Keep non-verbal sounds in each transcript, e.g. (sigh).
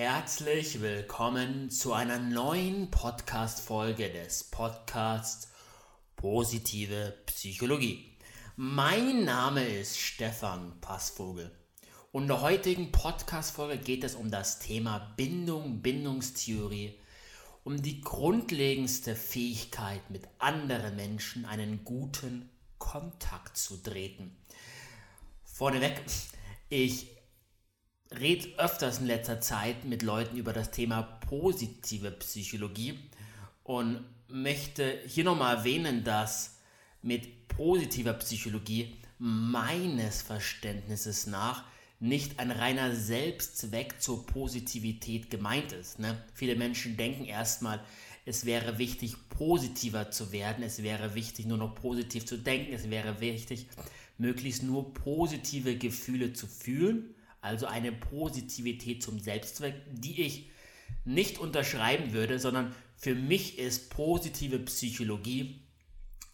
Herzlich willkommen zu einer neuen Podcast-Folge des Podcasts Positive Psychologie. Mein Name ist Stefan Passvogel und in der heutigen Podcast-Folge geht es um das Thema Bindung, Bindungstheorie, um die grundlegendste Fähigkeit, mit anderen Menschen einen guten Kontakt zu treten. Vorneweg, ich rede öfters in letzter Zeit mit Leuten über das Thema positive Psychologie und möchte hier nochmal erwähnen, dass mit positiver Psychologie meines Verständnisses nach nicht ein reiner Selbstzweck zur Positivität gemeint ist. Ne? Viele Menschen denken erstmal, es wäre wichtig, positiver zu werden, es wäre wichtig, nur noch positiv zu denken, es wäre wichtig, möglichst nur positive Gefühle zu fühlen also eine Positivität zum Selbstzweck, die ich nicht unterschreiben würde, sondern für mich ist positive Psychologie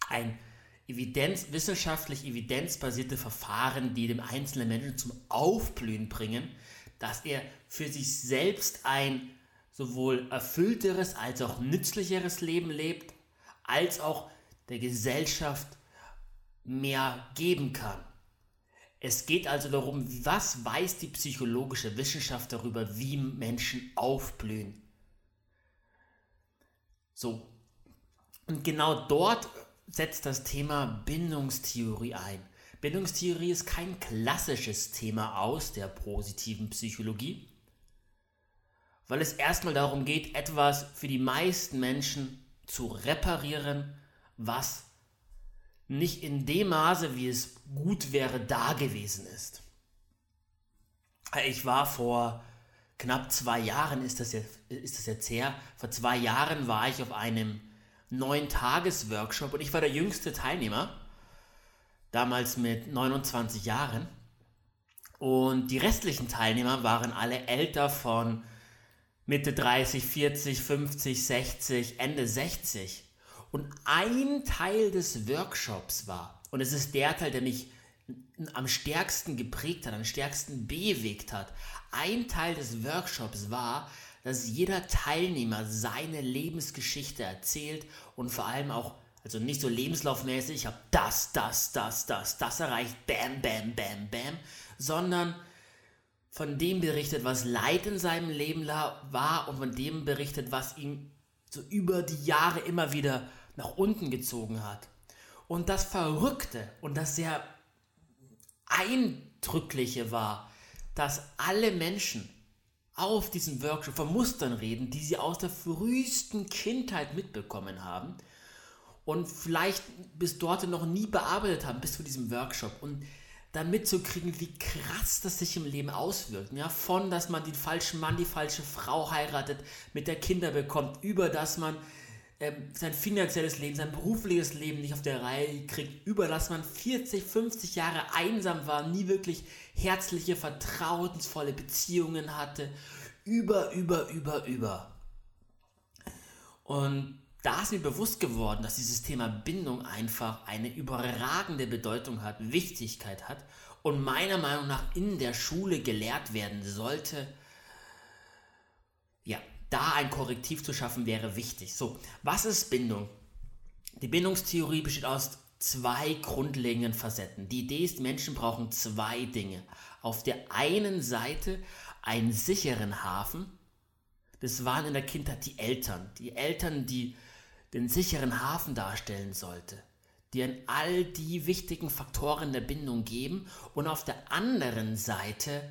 ein evidenz, wissenschaftlich evidenzbasierte Verfahren, die dem einzelnen Menschen zum Aufblühen bringen, dass er für sich selbst ein sowohl erfüllteres als auch nützlicheres Leben lebt, als auch der Gesellschaft mehr geben kann. Es geht also darum, was weiß die psychologische Wissenschaft darüber, wie Menschen aufblühen. So. Und genau dort setzt das Thema Bindungstheorie ein. Bindungstheorie ist kein klassisches Thema aus der positiven Psychologie, weil es erstmal darum geht, etwas für die meisten Menschen zu reparieren, was nicht in dem Maße, wie es gut wäre, da gewesen ist. Ich war vor knapp zwei Jahren, ist das, jetzt, ist das jetzt her, vor zwei Jahren war ich auf einem neun Tages-Workshop und ich war der jüngste Teilnehmer, damals mit 29 Jahren. Und die restlichen Teilnehmer waren alle älter von Mitte 30, 40, 50, 60, Ende 60. Und ein Teil des Workshops war, und es ist der Teil, der mich am stärksten geprägt hat, am stärksten bewegt hat, ein Teil des Workshops war, dass jeder Teilnehmer seine Lebensgeschichte erzählt und vor allem auch, also nicht so lebenslaufmäßig, ich habe das, das, das, das, das erreicht, bam, bam, bam, bam, sondern von dem berichtet, was Leid in seinem Leben war und von dem berichtet, was ihm so über die Jahre immer wieder nach unten gezogen hat. Und das Verrückte und das sehr Eindrückliche war, dass alle Menschen auf diesem Workshop von Mustern reden, die sie aus der frühesten Kindheit mitbekommen haben und vielleicht bis dort noch nie bearbeitet haben, bis zu diesem Workshop. Und dann mitzukriegen, wie krass das sich im Leben auswirkt. Ja, von, dass man den falschen Mann, die falsche Frau heiratet, mit der Kinder bekommt, über, dass man ähm, sein finanzielles Leben, sein berufliches Leben nicht auf der Reihe kriegt, über dass man 40, 50 Jahre einsam war, nie wirklich herzliche, vertrauensvolle Beziehungen hatte, über, über, über, über. Und da ist mir bewusst geworden, dass dieses Thema Bindung einfach eine überragende Bedeutung hat, Wichtigkeit hat und meiner Meinung nach in der Schule gelehrt werden sollte. Ja, da ein Korrektiv zu schaffen wäre wichtig. So, was ist Bindung? Die Bindungstheorie besteht aus zwei grundlegenden Facetten. Die Idee ist, Menschen brauchen zwei Dinge. Auf der einen Seite einen sicheren Hafen. Das waren in der Kindheit die Eltern. Die Eltern, die den sicheren Hafen darstellen sollte, die an all die wichtigen Faktoren der Bindung geben und auf der anderen Seite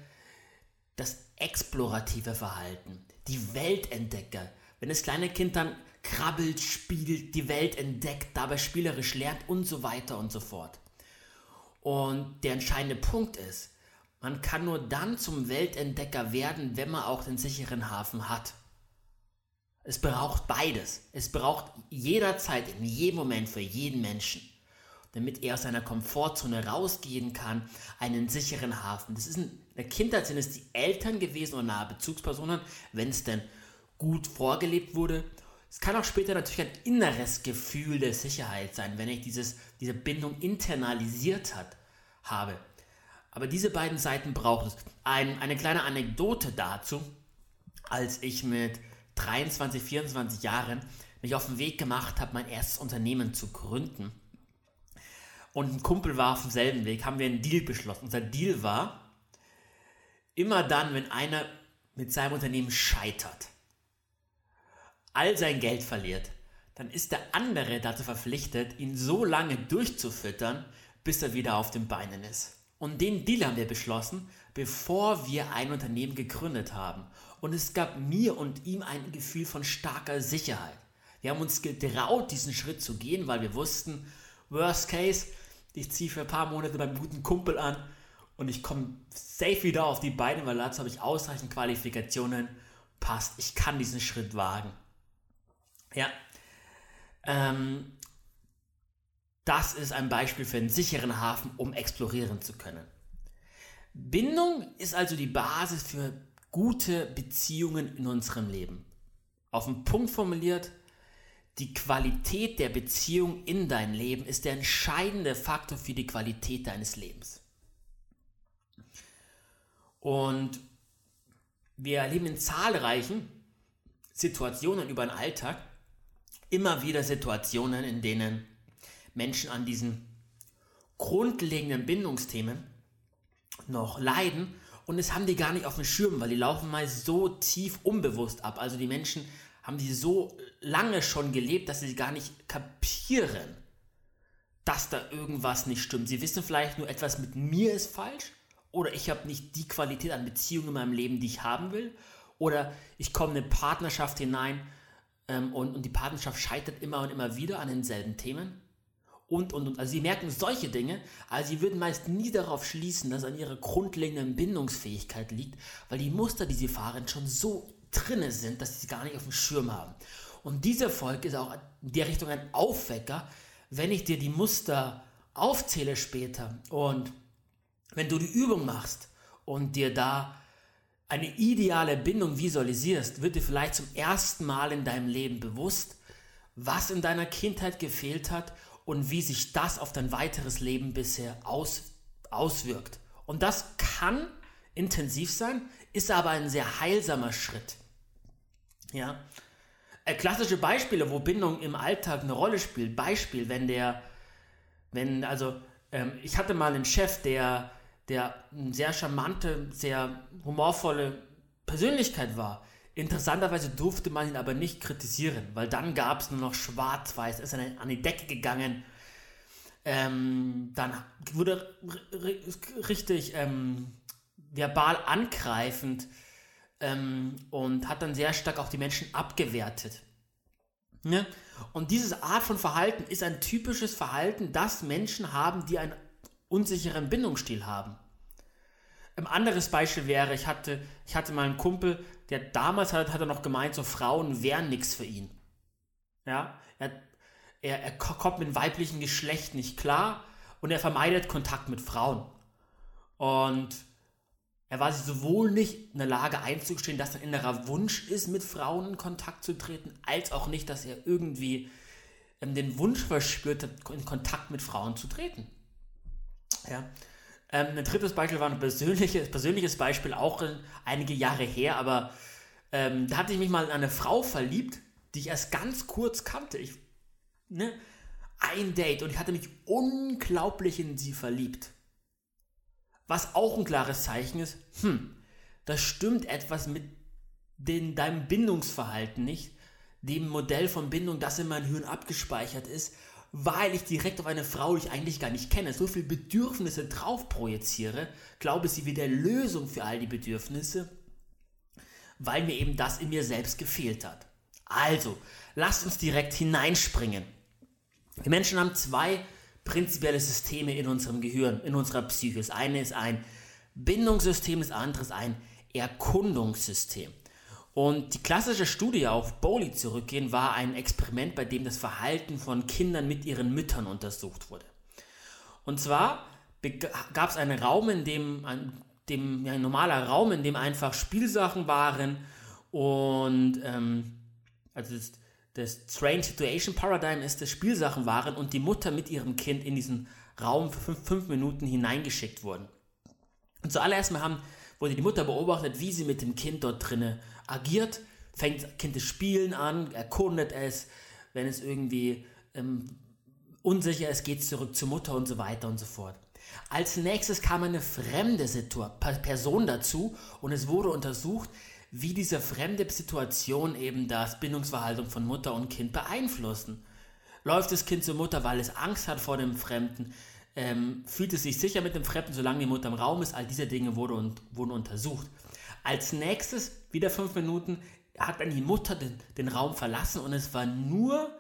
das explorative Verhalten, die Weltentdecker. Wenn das kleine Kind dann krabbelt, spielt, die Welt entdeckt, dabei spielerisch lernt und so weiter und so fort. Und der entscheidende Punkt ist, man kann nur dann zum Weltentdecker werden, wenn man auch den sicheren Hafen hat. Es braucht beides. Es braucht jederzeit, in jedem Moment für jeden Menschen, damit er aus seiner Komfortzone rausgehen kann, einen sicheren Hafen. Das ist in der Kindheit sind es die Eltern gewesen oder nahe Bezugspersonen, wenn es denn gut vorgelebt wurde. Es kann auch später natürlich ein inneres Gefühl der Sicherheit sein, wenn ich dieses, diese Bindung internalisiert hat, habe. Aber diese beiden Seiten braucht es. Ein, eine kleine Anekdote dazu. als ich mit 23, 24 Jahren mich auf den Weg gemacht habe, mein erstes Unternehmen zu gründen. Und ein Kumpel war auf demselben Weg, haben wir einen Deal beschlossen. Unser Deal war, immer dann, wenn einer mit seinem Unternehmen scheitert, all sein Geld verliert, dann ist der andere dazu verpflichtet, ihn so lange durchzufüttern, bis er wieder auf den Beinen ist. Und den Deal haben wir beschlossen, bevor wir ein Unternehmen gegründet haben. Und es gab mir und ihm ein Gefühl von starker Sicherheit. Wir haben uns getraut, diesen Schritt zu gehen, weil wir wussten, worst case, ich ziehe für ein paar Monate beim guten Kumpel an und ich komme safe wieder auf die Beine, weil dazu habe ich ausreichend Qualifikationen. Passt, ich kann diesen Schritt wagen. Ja. Ähm, das ist ein Beispiel für einen sicheren Hafen, um explorieren zu können. Bindung ist also die Basis für gute Beziehungen in unserem Leben. Auf den Punkt formuliert, die Qualität der Beziehung in dein Leben ist der entscheidende Faktor für die Qualität deines Lebens. Und wir erleben in zahlreichen Situationen über den Alltag immer wieder Situationen, in denen Menschen an diesen grundlegenden Bindungsthemen noch leiden und es haben die gar nicht auf dem Schirm, weil die laufen mal so tief unbewusst ab. Also die Menschen haben die so lange schon gelebt, dass sie gar nicht kapieren, dass da irgendwas nicht stimmt. Sie wissen vielleicht nur, etwas mit mir ist falsch oder ich habe nicht die Qualität an Beziehungen in meinem Leben, die ich haben will oder ich komme in eine Partnerschaft hinein ähm, und, und die Partnerschaft scheitert immer und immer wieder an denselben Themen und, und, und. Also sie merken solche Dinge, aber sie würden meist nie darauf schließen, dass es an ihrer grundlegenden Bindungsfähigkeit liegt, weil die Muster, die sie fahren, schon so drinne sind, dass sie sie gar nicht auf dem Schirm haben. Und dieser Erfolg ist auch in der Richtung ein Aufwecker, wenn ich dir die Muster aufzähle später und wenn du die Übung machst und dir da eine ideale Bindung visualisierst, wird dir vielleicht zum ersten Mal in deinem Leben bewusst, was in deiner Kindheit gefehlt hat und wie sich das auf dein weiteres Leben bisher aus, auswirkt. Und das kann intensiv sein, ist aber ein sehr heilsamer Schritt. Ja. Äh, klassische Beispiele, wo Bindung im Alltag eine Rolle spielt. Beispiel, wenn der, wenn, also, ähm, ich hatte mal einen Chef, der, der eine sehr charmante, sehr humorvolle Persönlichkeit war. Interessanterweise durfte man ihn aber nicht kritisieren, weil dann gab es nur noch Schwarz-Weiß, ist er an die Decke gegangen. Ähm, dann wurde richtig ähm, verbal angreifend ähm, und hat dann sehr stark auch die Menschen abgewertet. Ne? Und diese Art von Verhalten ist ein typisches Verhalten, das Menschen haben, die einen unsicheren Bindungsstil haben. Ein anderes Beispiel wäre, ich hatte, ich hatte mal einen Kumpel, der damals hat, hat er noch gemeint, so Frauen wären nichts für ihn. Ja, er, er, er kommt mit weiblichen Geschlecht nicht klar und er vermeidet Kontakt mit Frauen. Und er war sowohl nicht in der Lage einzugestehen, dass ein innerer Wunsch ist, mit Frauen in Kontakt zu treten, als auch nicht, dass er irgendwie ähm, den Wunsch verspürt hat, in Kontakt mit Frauen zu treten. Ja. Ähm, ein drittes Beispiel war ein persönliches, persönliches Beispiel, auch einige Jahre her, aber ähm, da hatte ich mich mal in eine Frau verliebt, die ich erst ganz kurz kannte. Ich, ne? Ein Date und ich hatte mich unglaublich in sie verliebt. Was auch ein klares Zeichen ist, hm, da stimmt etwas mit den, deinem Bindungsverhalten nicht, dem Modell von Bindung, das in meinem Hirn abgespeichert ist weil ich direkt auf eine Frau, die ich eigentlich gar nicht kenne, so viele Bedürfnisse drauf projiziere, glaube sie wie der Lösung für all die Bedürfnisse, weil mir eben das in mir selbst gefehlt hat. Also, lasst uns direkt hineinspringen. Wir Menschen haben zwei prinzipielle Systeme in unserem Gehirn, in unserer Psyche. Das eine ist ein Bindungssystem, das andere ist ein Erkundungssystem. Und die klassische Studie auf Bowley zurückgehen war ein Experiment, bei dem das Verhalten von Kindern mit ihren Müttern untersucht wurde. Und zwar gab es einen Raum, in dem ein, dem, ja, ein normaler Raum, in dem einfach Spielsachen waren und ähm, also das, das Strange Situation Paradigm ist, dass Spielsachen waren und die Mutter mit ihrem Kind in diesen Raum für fünf, fünf Minuten hineingeschickt wurden. Und zuallererst mal haben, wurde die Mutter beobachtet, wie sie mit dem Kind dort drinnen agiert, fängt Kind das Spielen an, erkundet es, wenn es irgendwie ähm, unsicher ist, geht es zurück zur Mutter und so weiter und so fort. Als nächstes kam eine fremde Situation, Person dazu und es wurde untersucht, wie diese fremde Situation eben das Bindungsverhalten von Mutter und Kind beeinflussen. Läuft das Kind zur Mutter, weil es Angst hat vor dem Fremden? Ähm, fühlt es sich sicher mit dem Fremden, solange die Mutter im Raum ist? All diese Dinge wurde und, wurden untersucht. Als nächstes, wieder fünf Minuten, hat dann die Mutter den, den Raum verlassen und es war nur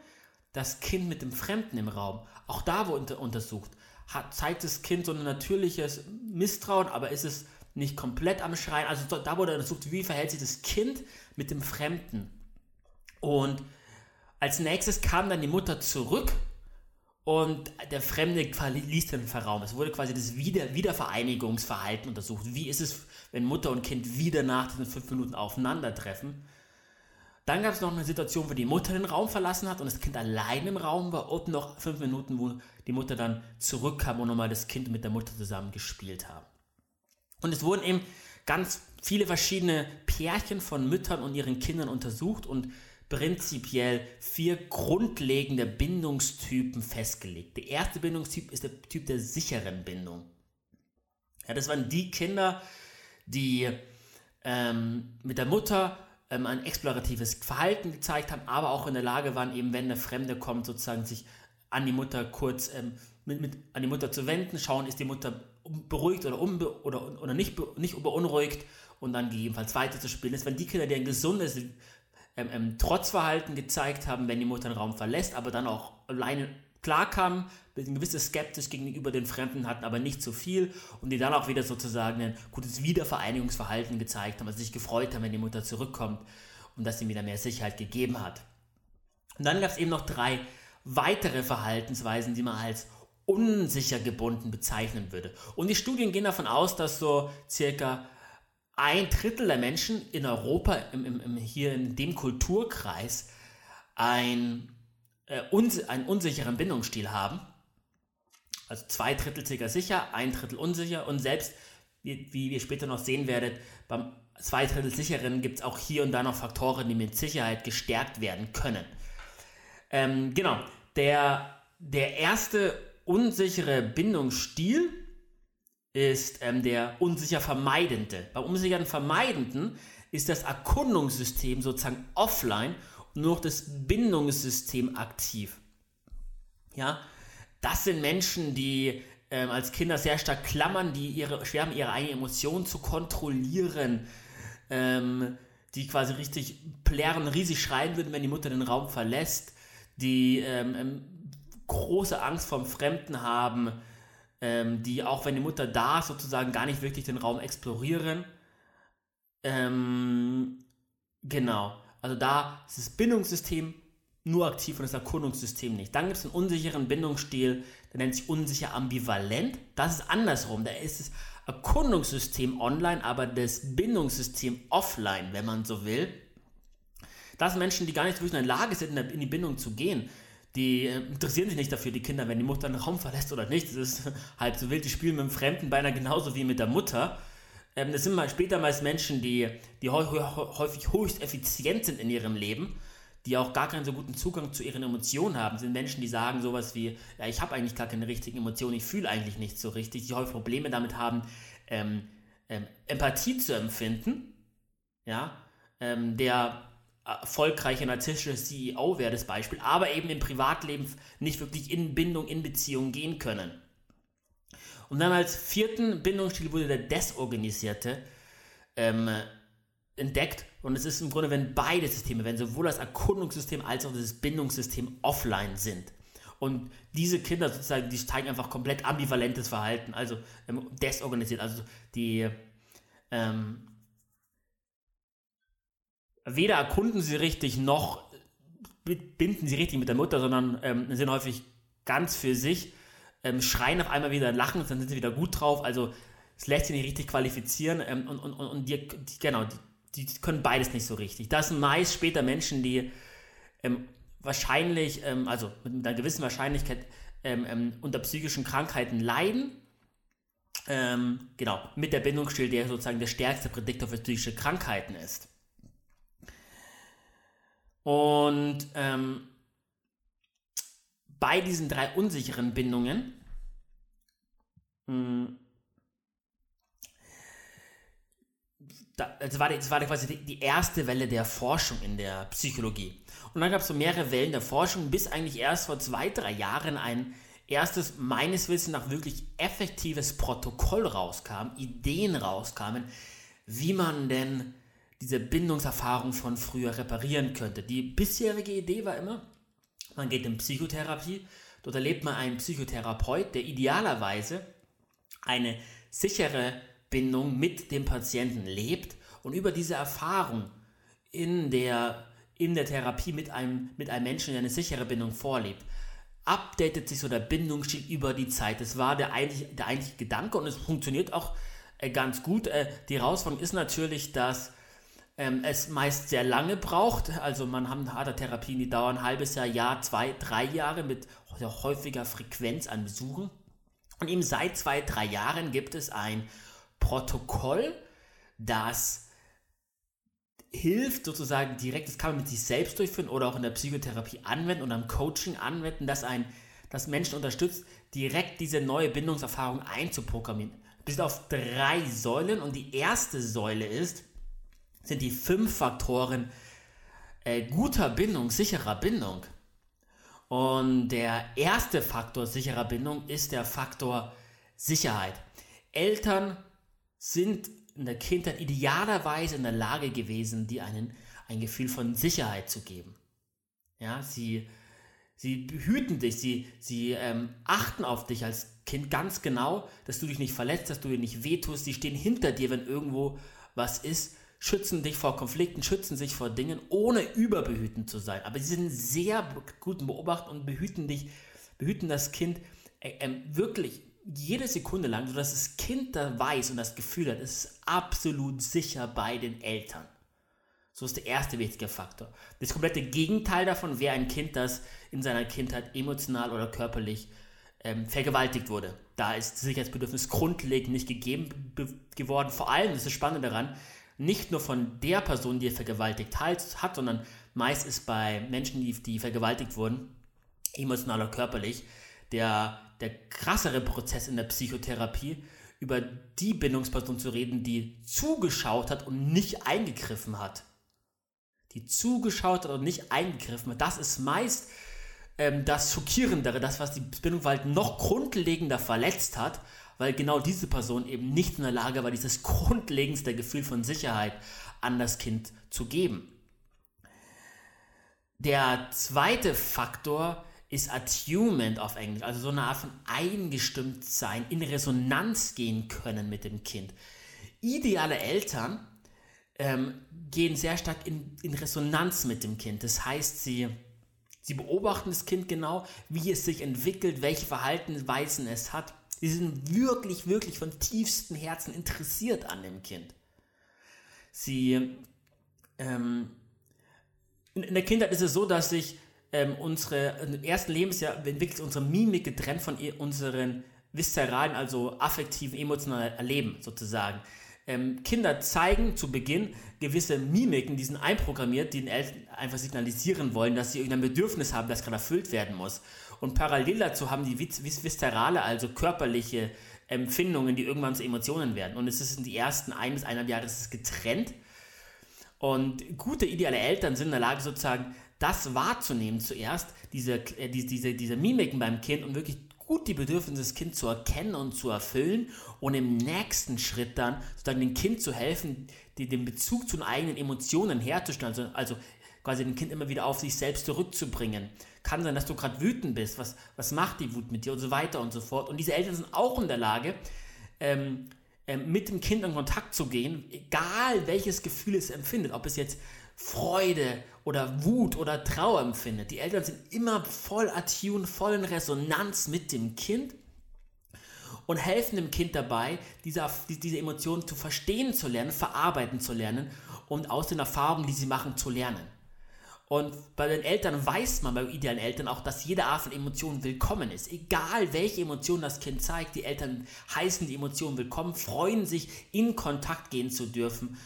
das Kind mit dem Fremden im Raum. Auch da wurde untersucht. Hat, zeigt das Kind so ein natürliches Misstrauen, aber ist es nicht komplett am Schreien? Also da wurde untersucht, wie verhält sich das Kind mit dem Fremden. Und als nächstes kam dann die Mutter zurück und der Fremde ließ den Raum. Es wurde quasi das Wieder Wiedervereinigungsverhalten untersucht. Wie ist es, wenn Mutter und Kind wieder nach diesen fünf Minuten aufeinandertreffen? Dann gab es noch eine Situation, wo die Mutter den Raum verlassen hat und das Kind allein im Raum war und noch fünf Minuten, wo die Mutter dann zurückkam und nochmal das Kind mit der Mutter zusammen gespielt haben. Und es wurden eben ganz viele verschiedene Pärchen von Müttern und ihren Kindern untersucht und prinzipiell vier grundlegende Bindungstypen festgelegt. Der erste Bindungstyp ist der Typ der sicheren Bindung. Ja, das waren die Kinder, die ähm, mit der Mutter ähm, ein exploratives Verhalten gezeigt haben, aber auch in der Lage waren, eben wenn eine Fremde kommt, sozusagen sich an die Mutter kurz ähm, mit, mit, an die Mutter zu wenden, schauen, ist die Mutter beruhigt oder, unbe oder, oder nicht, nicht beunruhigt und dann gegebenenfalls weiter zu spielen. Das waren die Kinder, die ein gesundes ähm, ähm, Trotzverhalten gezeigt haben, wenn die Mutter den Raum verlässt, aber dann auch alleine klarkamen, eine gewisse Skepsis gegenüber den Fremden hatten, aber nicht zu viel und die dann auch wieder sozusagen ein gutes Wiedervereinigungsverhalten gezeigt haben, also sich gefreut haben, wenn die Mutter zurückkommt und dass sie wieder mehr Sicherheit gegeben hat. Und dann gab es eben noch drei weitere Verhaltensweisen, die man als unsicher gebunden bezeichnen würde. Und die Studien gehen davon aus, dass so circa ein Drittel der Menschen in Europa, im, im, im hier in dem Kulturkreis, ein, äh, uns, einen unsicheren Bindungsstil haben. Also zwei Drittel circa sicher, ein Drittel unsicher und selbst, wie, wie ihr später noch sehen werdet, beim zwei Drittel sicheren gibt es auch hier und da noch Faktoren, die mit Sicherheit gestärkt werden können. Ähm, genau, der, der erste unsichere Bindungsstil ist ähm, der unsicher Vermeidende. Beim unsicheren Vermeidenden ist das Erkundungssystem sozusagen offline und nur noch das Bindungssystem aktiv. Ja, das sind Menschen, die ähm, als Kinder sehr stark klammern, die ihre, schwer haben, ihre eigenen Emotionen zu kontrollieren, ähm, die quasi richtig plären, riesig schreien würden, wenn die Mutter den Raum verlässt, die ähm, ähm große Angst vom Fremden haben, ähm, die auch wenn die Mutter da ist, sozusagen gar nicht wirklich den Raum explorieren. Ähm, genau. Also da ist das Bindungssystem nur aktiv und das Erkundungssystem nicht. Dann gibt es einen unsicheren Bindungsstil, der nennt sich unsicher ambivalent. Das ist andersrum. Da ist das Erkundungssystem online, aber das Bindungssystem offline, wenn man so will. Das sind Menschen, die gar nicht wirklich in der Lage sind, in die Bindung zu gehen die äh, interessieren sich nicht dafür, die Kinder, wenn die Mutter den Raum verlässt oder nicht. Das ist (laughs) halb so wild. Die spielen mit dem Fremden beinahe genauso wie mit der Mutter. Ähm, das sind mal später meist Menschen, die, die häufig höchst effizient sind in ihrem Leben, die auch gar keinen so guten Zugang zu ihren Emotionen haben. Das sind Menschen, die sagen sowas wie, ja, ich habe eigentlich gar keine richtigen Emotionen, ich fühle eigentlich nicht so richtig, die häufig Probleme damit haben, ähm, ähm, Empathie zu empfinden. Ja, ähm, der erfolgreicher narzisstischer CEO wäre das Beispiel, aber eben im Privatleben nicht wirklich in Bindung, in Beziehung gehen können. Und dann als vierten Bindungsstil wurde der desorganisierte ähm, entdeckt. Und es ist im Grunde, wenn beide Systeme, wenn sowohl das Erkundungssystem als auch das Bindungssystem offline sind. Und diese Kinder sozusagen, die zeigen einfach komplett ambivalentes Verhalten, also ähm, desorganisiert. Also die ähm, weder erkunden sie richtig noch binden sie richtig mit der Mutter, sondern ähm, sind häufig ganz für sich, ähm, schreien auf einmal wieder, lachen, dann sind sie wieder gut drauf. Also es lässt sich nicht richtig qualifizieren ähm, und, und, und die, die genau, die, die, können beides nicht so richtig. Das sind meist später Menschen, die ähm, wahrscheinlich, ähm, also mit einer gewissen Wahrscheinlichkeit ähm, unter psychischen Krankheiten leiden. genau, mit der Bindungsstil, der sozusagen der stärkste Prädiktor für psychische Krankheiten ist. Und ähm, bei diesen drei unsicheren Bindungen mh, hm, da, das, war, das war quasi die, die erste Welle der Forschung in der Psychologie. Und dann gab es so mehrere Wellen der Forschung, bis eigentlich erst vor zwei, drei Jahren ein erstes, meines Wissens nach wirklich effektives Protokoll rauskam, Ideen rauskamen, wie man denn diese Bindungserfahrung von früher reparieren könnte. Die bisherige Idee war immer, man geht in Psychotherapie, dort erlebt man einen Psychotherapeut, der idealerweise eine sichere Bindung mit dem Patienten lebt und über diese Erfahrung in der, in der Therapie mit einem, mit einem Menschen, der eine sichere Bindung vorlebt, updatet sich so der Bindungsstil über die Zeit. Das war der eigentliche, der eigentliche Gedanke und es funktioniert auch äh, ganz gut. Äh, die Herausforderung ist natürlich, dass ähm, es meist sehr lange braucht. Also man hat Therapien, die dauern ein halbes Jahr, Jahr, zwei, drei Jahre mit häufiger Frequenz an Besuchen. Und eben seit zwei, drei Jahren gibt es ein Protokoll, das hilft sozusagen direkt, das kann man mit sich selbst durchführen oder auch in der Psychotherapie anwenden und am Coaching anwenden, das ein das Menschen unterstützt, direkt diese neue Bindungserfahrung einzuprogrammieren. Bis auf drei Säulen und die erste Säule ist, sind die fünf Faktoren äh, guter Bindung, sicherer Bindung. Und der erste Faktor sicherer Bindung ist der Faktor Sicherheit. Eltern sind in der Kindheit idealerweise in der Lage gewesen, dir einen, ein Gefühl von Sicherheit zu geben. Ja, sie, sie behüten dich, sie, sie ähm, achten auf dich als Kind ganz genau, dass du dich nicht verletzt, dass du dir nicht wehtust. Sie stehen hinter dir, wenn irgendwo was ist, schützen dich vor Konflikten, schützen sich vor Dingen, ohne überbehütend zu sein. Aber sie sind sehr guten Beobachten und behüten dich, behüten das Kind äh, äh, wirklich jede Sekunde lang, sodass das Kind da weiß und das Gefühl hat, es ist absolut sicher bei den Eltern. So ist der erste wichtige Faktor. Das komplette Gegenteil davon wäre ein Kind, das in seiner Kindheit emotional oder körperlich ähm, vergewaltigt wurde. Da ist das Sicherheitsbedürfnis grundlegend nicht gegeben geworden. Vor allem, das ist das Spannende daran, nicht nur von der Person, die er vergewaltigt hat, sondern meist ist bei Menschen, die, die vergewaltigt wurden, emotional oder körperlich, der der krassere Prozess in der Psychotherapie, über die Bindungsperson zu reden, die zugeschaut hat und nicht eingegriffen hat. Die zugeschaut hat und nicht eingegriffen hat. Das ist meist ähm, das Schockierendere, das, was die Bindung halt noch grundlegender verletzt hat, weil genau diese Person eben nicht in der Lage war, dieses grundlegendste Gefühl von Sicherheit an das Kind zu geben. Der zweite Faktor ist Attunement auf Englisch, also so eine Art von eingestimmt sein, in Resonanz gehen können mit dem Kind. Ideale Eltern ähm, gehen sehr stark in, in Resonanz mit dem Kind. Das heißt, sie, sie beobachten das Kind genau, wie es sich entwickelt, welche Verhaltensweisen es hat. Sie sind wirklich, wirklich von tiefstem Herzen interessiert an dem Kind. Sie ähm, in der Kindheit ist es so, dass sich ähm, unsere, im ersten Lebensjahr entwickelt unsere Mimik getrennt von unseren viszeralen, also affektiven, emotionalen Erleben sozusagen. Ähm, Kinder zeigen zu Beginn gewisse Mimiken, die sind einprogrammiert, die den Eltern einfach signalisieren wollen, dass sie irgendein Bedürfnis haben, das gerade erfüllt werden muss. Und parallel dazu haben die vis viszerale, also körperliche Empfindungen, die irgendwann zu Emotionen werden. Und es ist in die ersten ein bis eineinhalb Jahre getrennt. Und gute, ideale Eltern sind in der Lage, sozusagen das wahrzunehmen zuerst, diese, äh, diese, diese Mimiken beim Kind und wirklich gut die Bedürfnisse des Kindes zu erkennen und zu erfüllen und im nächsten Schritt dann sozusagen dem Kind zu helfen, die, den Bezug zu den eigenen Emotionen herzustellen, also, also quasi dem Kind immer wieder auf sich selbst zurückzubringen. Kann sein, dass du gerade wütend bist, was, was macht die Wut mit dir und so weiter und so fort. Und diese Eltern sind auch in der Lage, ähm, ähm, mit dem Kind in Kontakt zu gehen, egal welches Gefühl es empfindet, ob es jetzt Freude oder Wut oder Trauer empfindet. Die Eltern sind immer voll attuned, voll in Resonanz mit dem Kind und helfen dem Kind dabei, diese, diese Emotionen zu verstehen zu lernen, verarbeiten zu lernen und aus den Erfahrungen, die sie machen, zu lernen. Und bei den Eltern weiß man, bei idealen Eltern auch, dass jede Art von Emotion willkommen ist. Egal welche Emotion das Kind zeigt, die Eltern heißen die Emotion willkommen, freuen sich, in Kontakt gehen zu dürfen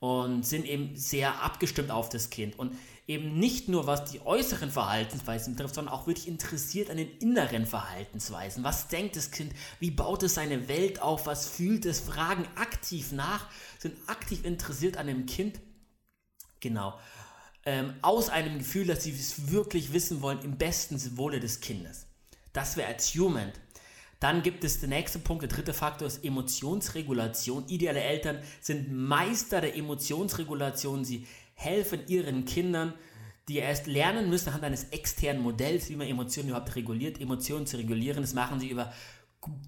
und sind eben sehr abgestimmt auf das Kind und eben nicht nur was die äußeren Verhaltensweisen betrifft, sondern auch wirklich interessiert an den inneren Verhaltensweisen. Was denkt das Kind? Wie baut es seine Welt auf? Was fühlt es? Fragen aktiv nach, sind aktiv interessiert an dem Kind. Genau. Ähm, aus einem Gefühl, dass sie es wirklich wissen wollen, im besten Wohle des Kindes. Das wäre Human. Dann gibt es den nächsten Punkt, der dritte Faktor ist Emotionsregulation. Ideale Eltern sind Meister der Emotionsregulation. Sie helfen ihren Kindern, die erst lernen müssen anhand eines externen Modells, wie man Emotionen überhaupt reguliert, Emotionen zu regulieren. Das machen sie über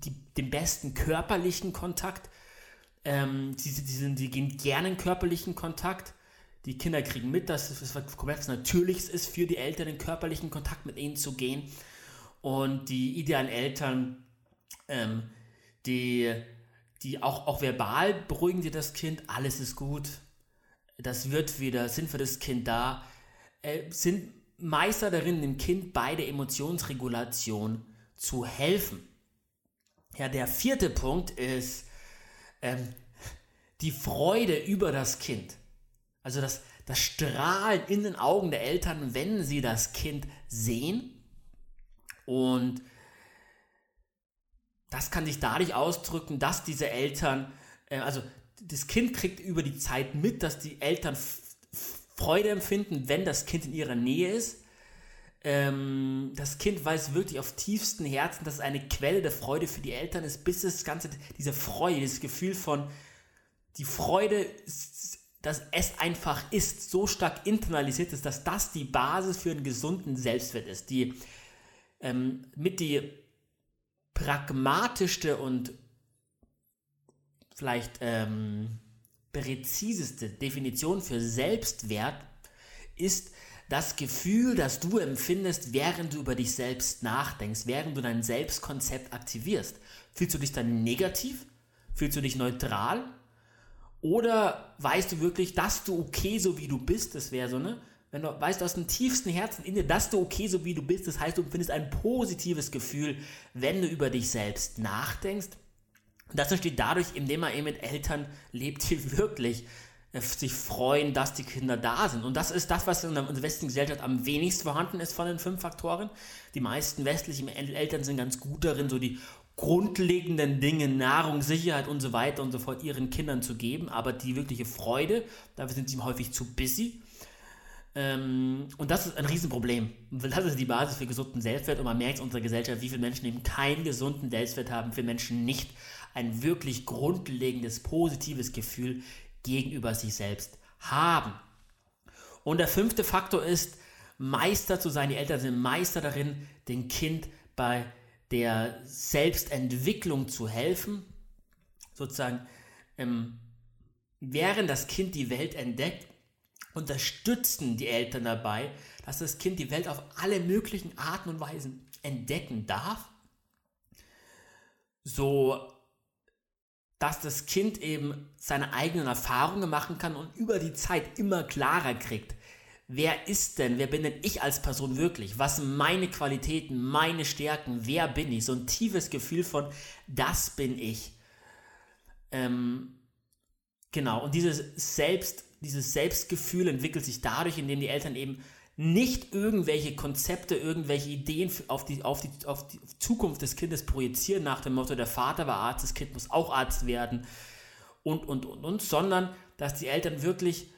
die, den besten körperlichen Kontakt. Ähm, sie, sie, sind, sie gehen gerne in körperlichen Kontakt. Die Kinder kriegen mit, dass es was Natürliches ist für die Eltern, in körperlichen Kontakt mit ihnen zu gehen. Und die idealen Eltern ähm, die, die auch, auch verbal beruhigen sie das Kind, alles ist gut, das wird wieder, sind für das Kind da, äh, sind Meister darin, dem Kind bei der Emotionsregulation zu helfen. Ja, der vierte Punkt ist ähm, die Freude über das Kind. Also das, das Strahlen in den Augen der Eltern, wenn sie das Kind sehen. Und das kann sich dadurch ausdrücken, dass diese Eltern, äh, also das Kind kriegt über die Zeit mit, dass die Eltern Freude empfinden, wenn das Kind in ihrer Nähe ist. Ähm, das Kind weiß wirklich auf tiefsten Herzen, dass es eine Quelle der Freude für die Eltern ist, bis das Ganze, diese Freude, dieses Gefühl von, die Freude, dass es einfach ist, so stark internalisiert ist, dass das die Basis für einen gesunden Selbstwert ist. Die ähm, mit die pragmatischste und vielleicht ähm, präziseste Definition für Selbstwert ist das Gefühl, das du empfindest, während du über dich selbst nachdenkst, während du dein Selbstkonzept aktivierst. Fühlst du dich dann negativ? Fühlst du dich neutral? Oder weißt du wirklich, dass du okay so wie du bist? Das wäre so, ne? Wenn du weißt aus dem tiefsten Herzen in dir, dass du okay so wie du bist, das heißt, du empfindest ein positives Gefühl, wenn du über dich selbst nachdenkst. Und das entsteht dadurch, indem man eben mit Eltern lebt, die (laughs) wirklich äh, sich freuen, dass die Kinder da sind. Und das ist das, was in der westlichen Gesellschaft am wenigsten vorhanden ist von den fünf Faktoren. Die meisten westlichen Eltern sind ganz gut darin, so die grundlegenden Dinge, Nahrung, Sicherheit und so weiter und so fort ihren Kindern zu geben, aber die wirkliche Freude, dafür sind sie häufig zu busy. Ähm, und das ist ein Riesenproblem. Das ist die Basis für gesunden Selbstwert. Und man merkt in unserer Gesellschaft, wie viele Menschen eben keinen gesunden Selbstwert haben, wie viele Menschen nicht ein wirklich grundlegendes, positives Gefühl gegenüber sich selbst haben. Und der fünfte Faktor ist, Meister zu sein. Die Eltern sind Meister darin, dem Kind bei der Selbstentwicklung zu helfen. Sozusagen, ähm, während das Kind die Welt entdeckt, unterstützen die Eltern dabei, dass das Kind die Welt auf alle möglichen Arten und Weisen entdecken darf, so dass das Kind eben seine eigenen Erfahrungen machen kann und über die Zeit immer klarer kriegt, wer ist denn, wer bin denn ich als Person wirklich? Was sind meine Qualitäten, meine Stärken, wer bin ich? So ein tiefes Gefühl von, das bin ich. Ähm, genau, und dieses Selbst dieses Selbstgefühl entwickelt sich dadurch, indem die Eltern eben nicht irgendwelche Konzepte, irgendwelche Ideen auf die, auf, die, auf die Zukunft des Kindes projizieren, nach dem Motto, der Vater war Arzt, das Kind muss auch Arzt werden. Und, und, und, und, sondern dass die Eltern wirklich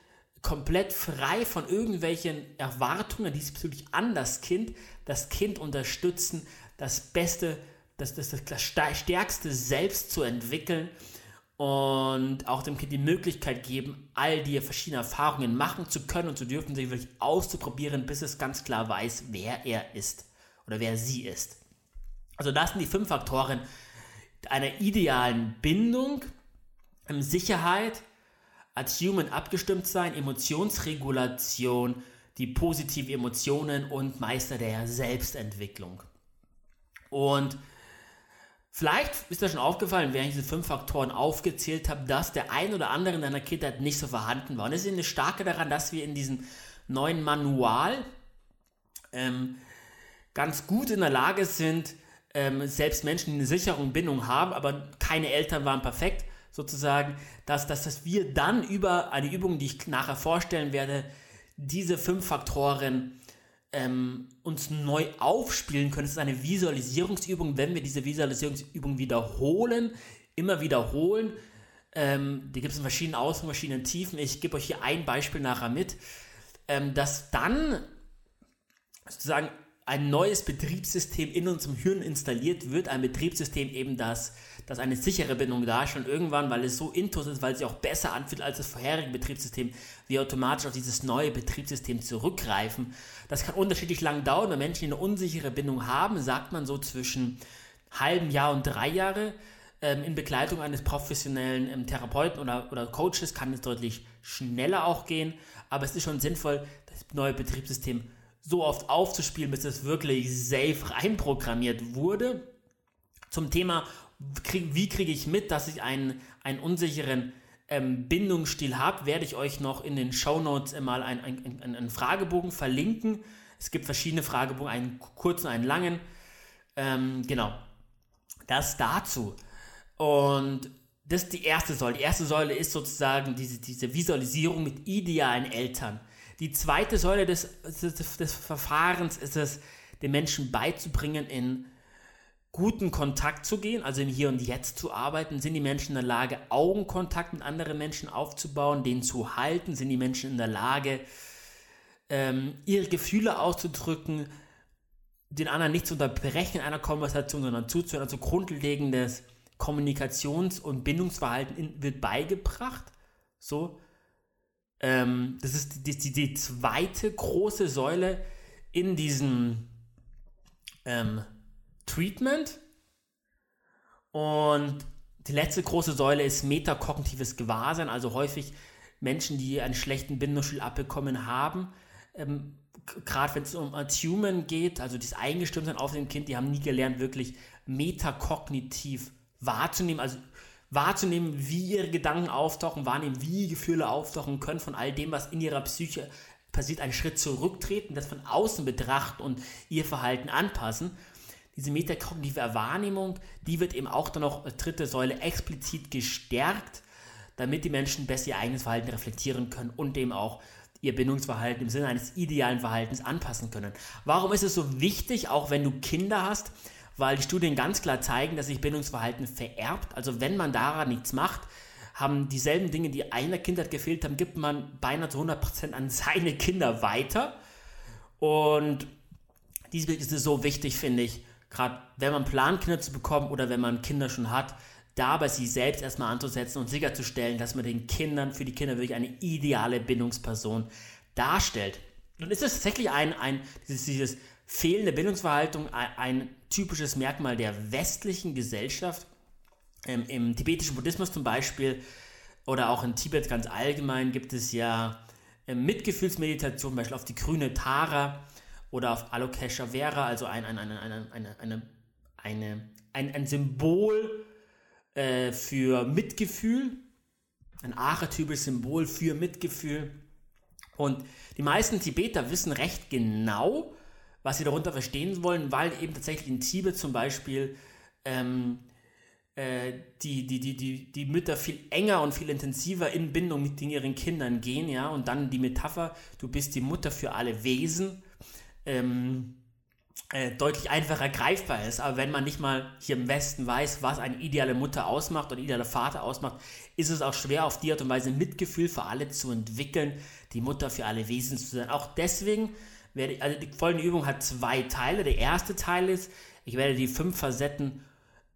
komplett frei von irgendwelchen Erwartungen diesbezüglich an das Kind, das Kind unterstützen, das Beste, das, das, das stärkste Selbst zu entwickeln und auch dem Kind die Möglichkeit geben, all die verschiedenen Erfahrungen machen zu können und zu dürfen, sich wirklich auszuprobieren, bis es ganz klar weiß, wer er ist oder wer sie ist. Also das sind die fünf Faktoren einer idealen Bindung, Sicherheit, als Human abgestimmt sein, Emotionsregulation, die positiven Emotionen und Meister der Selbstentwicklung. Und Vielleicht ist dir schon aufgefallen, während ich diese fünf Faktoren aufgezählt habe, dass der ein oder andere in deiner Kindheit nicht so vorhanden war. Und es ist eine starke daran, dass wir in diesem neuen Manual ähm, ganz gut in der Lage sind, ähm, selbst Menschen, die eine sichere Bindung haben, aber keine Eltern waren perfekt, sozusagen, dass, dass, dass wir dann über eine Übung, die ich nachher vorstellen werde, diese fünf Faktoren ähm, uns neu aufspielen können. Es ist eine Visualisierungsübung, wenn wir diese Visualisierungsübung wiederholen, immer wiederholen. Ähm, die gibt es in verschiedenen und verschiedenen Tiefen. Ich gebe euch hier ein Beispiel nachher mit, ähm, dass dann sozusagen ein neues Betriebssystem in unserem Hirn installiert wird, ein Betriebssystem eben, das, das eine sichere Bindung darstellt und irgendwann, weil es so intus ist, weil es sich auch besser anfühlt als das vorherige Betriebssystem, wir automatisch auf dieses neue Betriebssystem zurückgreifen. Das kann unterschiedlich lang dauern. Bei Menschen, die eine unsichere Bindung haben, sagt man so zwischen halben Jahr und drei Jahre. Ähm, in Begleitung eines professionellen ähm, Therapeuten oder, oder Coaches kann es deutlich schneller auch gehen, aber es ist schon sinnvoll, das neue Betriebssystem so oft aufzuspielen, bis es wirklich safe reinprogrammiert wurde. Zum Thema, wie kriege ich mit, dass ich einen, einen unsicheren ähm, Bindungsstil habe, werde ich euch noch in den Show Notes mal einen, einen, einen, Fragebogen verlinken. Es gibt verschiedene Fragebogen, einen kurzen, einen langen. Ähm, genau. Das dazu. Und das ist die erste Säule. Die erste Säule ist sozusagen diese, diese Visualisierung mit idealen Eltern. Die zweite Säule des, des, des Verfahrens ist es, den Menschen beizubringen, in guten Kontakt zu gehen, also im Hier und Jetzt zu arbeiten. Sind die Menschen in der Lage, Augenkontakt mit anderen Menschen aufzubauen, den zu halten? Sind die Menschen in der Lage, ähm, ihre Gefühle auszudrücken, den anderen nicht zu unterbrechen in einer Konversation, sondern zuzuhören? Also grundlegendes Kommunikations- und Bindungsverhalten in, wird beigebracht. So, ähm, das ist die, die, die, zweite große Säule in diesem ähm, Treatment. Und die letzte große Säule ist metakognitives Gewahrsein, also häufig Menschen, die einen schlechten Bindungsstil abbekommen haben. Ähm, Gerade wenn es um Attunement geht, also das Eingestimmtsein auf dem Kind, die haben nie gelernt, wirklich metakognitiv wahrzunehmen, also wahrzunehmen, wie ihre Gedanken auftauchen, wahrnehmen, wie Gefühle auftauchen können von all dem, was in ihrer Psyche passiert, einen Schritt zurücktreten, das von außen betrachten und ihr Verhalten anpassen. Diese metakognitive Wahrnehmung, die wird eben auch dann noch dritte Säule explizit gestärkt, damit die Menschen besser ihr eigenes Verhalten reflektieren können und eben auch ihr Bindungsverhalten im Sinne eines idealen Verhaltens anpassen können. Warum ist es so wichtig, auch wenn du Kinder hast, weil die Studien ganz klar zeigen, dass sich Bindungsverhalten vererbt. Also wenn man daran nichts macht, haben dieselben Dinge, die einer Kindheit gefehlt haben, gibt man beinahe zu 100% an (laughs) seine Kinder weiter. Und diesem ist es so wichtig, finde ich, gerade wenn man plant, Kinder zu bekommen oder wenn man Kinder schon hat, da bei sich selbst erstmal anzusetzen und sicherzustellen, dass man den Kindern, für die Kinder wirklich eine ideale Bindungsperson darstellt. Nun ist es tatsächlich ein, ein dieses, dieses fehlende Bildungsverhaltung ein typisches Merkmal der westlichen Gesellschaft. Ähm, Im tibetischen Buddhismus zum Beispiel oder auch in Tibet ganz allgemein gibt es ja äh, Mitgefühlsmeditation, zum Beispiel auf die grüne Tara oder auf Alokeshavera, also ein, ein, ein, eine, eine, eine, eine, ein, ein Symbol äh, für Mitgefühl, ein archetypisches Symbol für Mitgefühl. Und die meisten Tibeter wissen recht genau, was sie darunter verstehen wollen, weil eben tatsächlich in Tibet zum Beispiel ähm, äh, die, die, die, die, die Mütter viel enger und viel intensiver in Bindung mit ihren Kindern gehen, ja, und dann die Metapher, du bist die Mutter für alle Wesen, ähm, äh, deutlich einfacher greifbar ist. Aber wenn man nicht mal hier im Westen weiß, was eine ideale Mutter ausmacht oder idealer Vater ausmacht, ist es auch schwer, auf die Art und Weise Mitgefühl für alle zu entwickeln, die Mutter für alle Wesen zu sein. Auch deswegen werde, also die folgende Übung hat zwei Teile. Der erste Teil ist, ich werde die fünf Facetten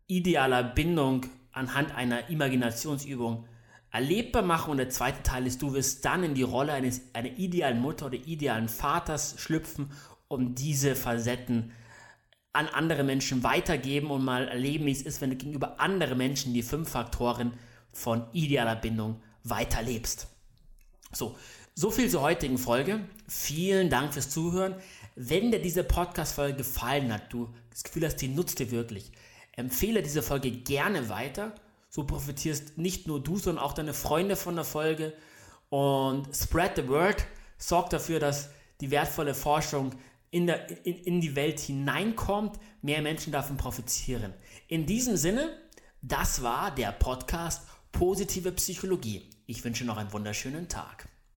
idealer Bindung anhand einer Imaginationsübung erlebbar machen und der zweite Teil ist, du wirst dann in die Rolle eines, einer idealen Mutter oder idealen Vaters schlüpfen, um diese Facetten an andere Menschen weitergeben und mal erleben, wie es ist, wenn du gegenüber anderen Menschen die fünf Faktoren von idealer Bindung weiterlebst. So, so viel zur heutigen Folge. Vielen Dank fürs Zuhören. Wenn dir diese Podcast-Folge gefallen hat, du das Gefühl hast, die nutzt dir wirklich, empfehle diese Folge gerne weiter. So profitierst nicht nur du, sondern auch deine Freunde von der Folge. Und spread the word. Sorg dafür, dass die wertvolle Forschung in, der, in, in die Welt hineinkommt, mehr Menschen davon profitieren. In diesem Sinne, das war der Podcast Positive Psychologie. Ich wünsche noch einen wunderschönen Tag.